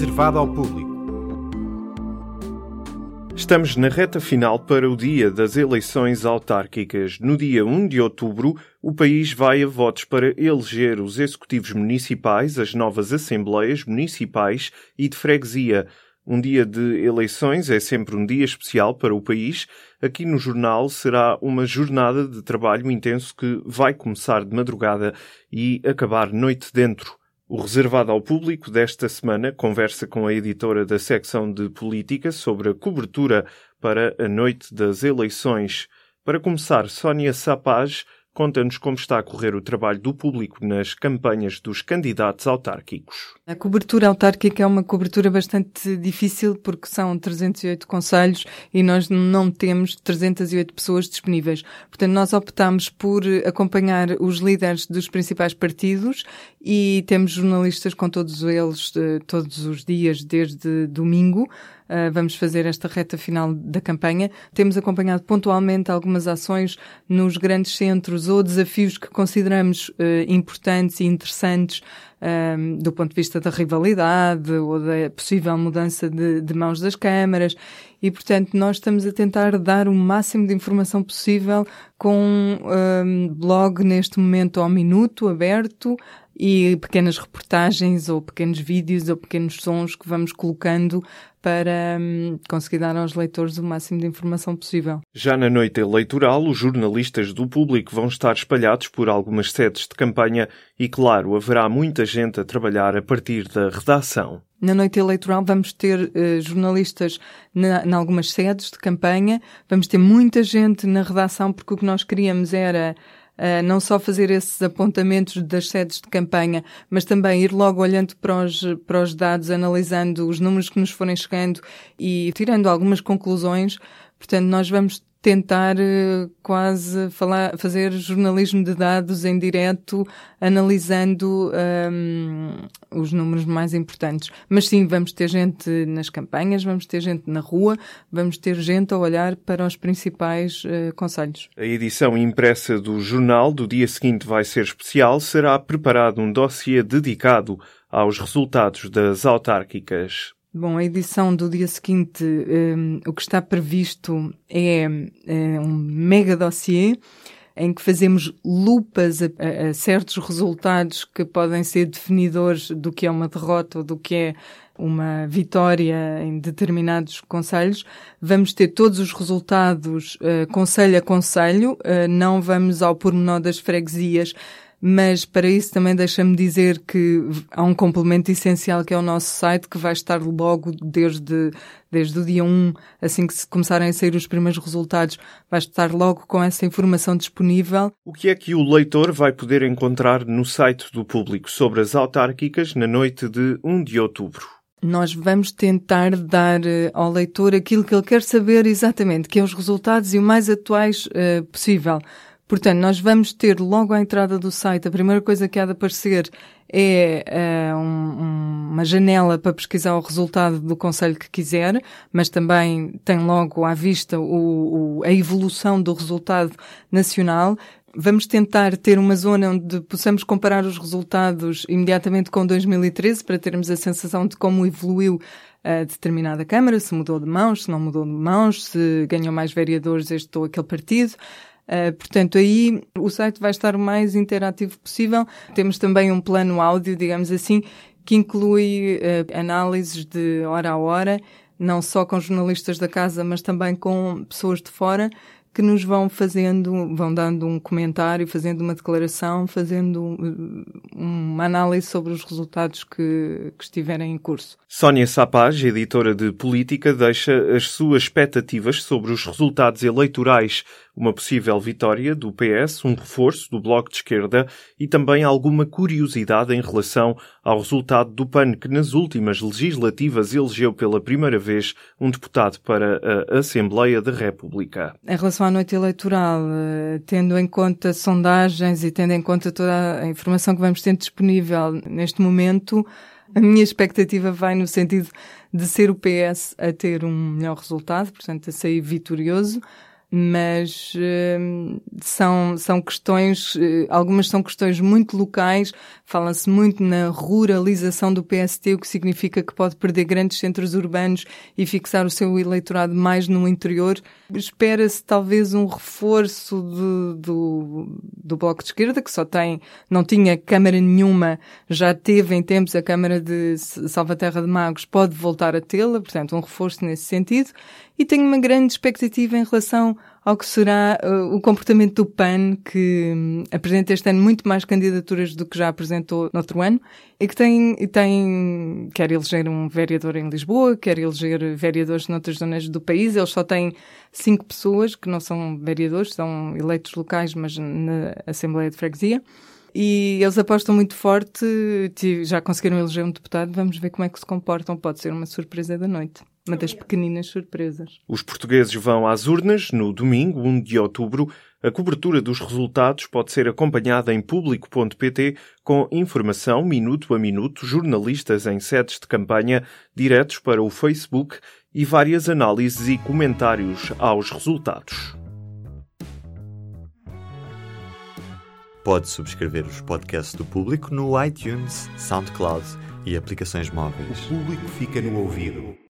reservado ao público. Estamos na reta final para o dia das eleições autárquicas. No dia 1 de outubro, o país vai a votos para eleger os executivos municipais, as novas assembleias municipais e de freguesia. Um dia de eleições é sempre um dia especial para o país. Aqui no jornal será uma jornada de trabalho intenso que vai começar de madrugada e acabar noite dentro. O reservado ao público desta semana conversa com a editora da secção de política sobre a cobertura para a noite das eleições. Para começar, Sónia Sapaz conta-nos como está a correr o trabalho do público nas campanhas dos candidatos autárquicos. A cobertura autárquica é uma cobertura bastante difícil porque são 308 conselhos e nós não temos 308 pessoas disponíveis. Portanto, nós optamos por acompanhar os líderes dos principais partidos e temos jornalistas com todos eles eh, todos os dias desde domingo Uh, vamos fazer esta reta final da campanha. Temos acompanhado pontualmente algumas ações nos grandes centros ou desafios que consideramos uh, importantes e interessantes um, do ponto de vista da rivalidade ou da possível mudança de, de mãos das câmaras. E, portanto, nós estamos a tentar dar o máximo de informação possível com um blog neste momento ao minuto, aberto, e pequenas reportagens ou pequenos vídeos ou pequenos sons que vamos colocando para hum, conseguir dar aos leitores o máximo de informação possível. Já na noite eleitoral, os jornalistas do público vão estar espalhados por algumas sedes de campanha e, claro, haverá muita gente a trabalhar a partir da redação. Na noite eleitoral vamos ter uh, jornalistas em algumas sedes de campanha, vamos ter muita gente na redação porque o que nós queríamos era uh, não só fazer esses apontamentos das sedes de campanha, mas também ir logo olhando para os, para os dados, analisando os números que nos forem chegando e tirando algumas conclusões. Portanto, nós vamos tentar uh, quase falar, fazer jornalismo de dados em direto, analisando um, os números mais importantes. Mas sim, vamos ter gente nas campanhas, vamos ter gente na rua, vamos ter gente a olhar para os principais uh, conselhos. A edição impressa do jornal do dia seguinte vai ser especial. Será preparado um dossiê dedicado aos resultados das autárquicas. Bom, a edição do dia seguinte, um, o que está previsto é, é, um mega dossiê em que fazemos lupas a, a, a, certos resultados que podem ser definidores do que é uma derrota ou do que é uma vitória em determinados conselhos. Vamos ter todos os resultados uh, conselho a conselho, uh, não vamos ao pormenor das freguesias, mas para isso também deixa-me dizer que há um complemento essencial que é o nosso site, que vai estar logo desde, desde o dia 1, assim que se começarem a sair os primeiros resultados, vai estar logo com essa informação disponível. O que é que o leitor vai poder encontrar no site do público sobre as autárquicas na noite de 1 de outubro? nós vamos tentar dar uh, ao leitor aquilo que ele quer saber exatamente, que é os resultados e o mais atuais uh, possível. Portanto, nós vamos ter logo à entrada do site, a primeira coisa que há de aparecer é uh, um, uma janela para pesquisar o resultado do conselho que quiser, mas também tem logo à vista o, o, a evolução do resultado nacional. Vamos tentar ter uma zona onde possamos comparar os resultados imediatamente com 2013 para termos a sensação de como evoluiu a determinada Câmara, se mudou de mãos, se não mudou de mãos, se ganhou mais vereadores este ou aquele partido. Uh, portanto, aí o site vai estar o mais interativo possível. Temos também um plano áudio, digamos assim, que inclui uh, análises de hora a hora, não só com jornalistas da casa, mas também com pessoas de fora que nos vão fazendo, vão dando um comentário, fazendo uma declaração, fazendo uma análise sobre os resultados que, que estiverem em curso. Sónia Sapaz, editora de Política, deixa as suas expectativas sobre os resultados eleitorais uma possível vitória do PS, um reforço do Bloco de Esquerda e também alguma curiosidade em relação ao resultado do PAN, que nas últimas legislativas elegeu pela primeira vez um deputado para a Assembleia da República. Em relação à noite eleitoral, eh, tendo em conta sondagens e tendo em conta toda a informação que vamos ter disponível neste momento, a minha expectativa vai no sentido de ser o PS a ter um melhor resultado, portanto, a sair vitorioso. Mas uh, são, são questões, uh, algumas são questões muito locais, fala-se muito na ruralização do PST, o que significa que pode perder grandes centros urbanos e fixar o seu eleitorado mais no interior. Espera-se talvez um reforço de, do, do Bloco de Esquerda, que só tem, não tinha Câmara nenhuma, já teve em tempos. A Câmara de Salvaterra de Magos, pode voltar a tê-la, portanto um reforço nesse sentido. E tenho uma grande expectativa em relação ao que será uh, o comportamento do PAN, que um, apresenta este ano muito mais candidaturas do que já apresentou no outro ano, e que tem, tem, quer eleger um vereador em Lisboa, quer eleger vereadores noutras zonas do país. Eles só têm cinco pessoas que não são vereadores, são eleitos locais, mas na Assembleia de Freguesia. E eles apostam muito forte, já conseguiram eleger um deputado, vamos ver como é que se comportam. Pode ser uma surpresa da noite. Uma das pequeninas surpresas. Os portugueses vão às urnas no domingo, 1 de outubro. A cobertura dos resultados pode ser acompanhada em público.pt com informação minuto a minuto, jornalistas em sedes de campanha, diretos para o Facebook e várias análises e comentários aos resultados. Pode subscrever os podcasts do Público no iTunes, SoundCloud e aplicações móveis. O público fica no ouvido.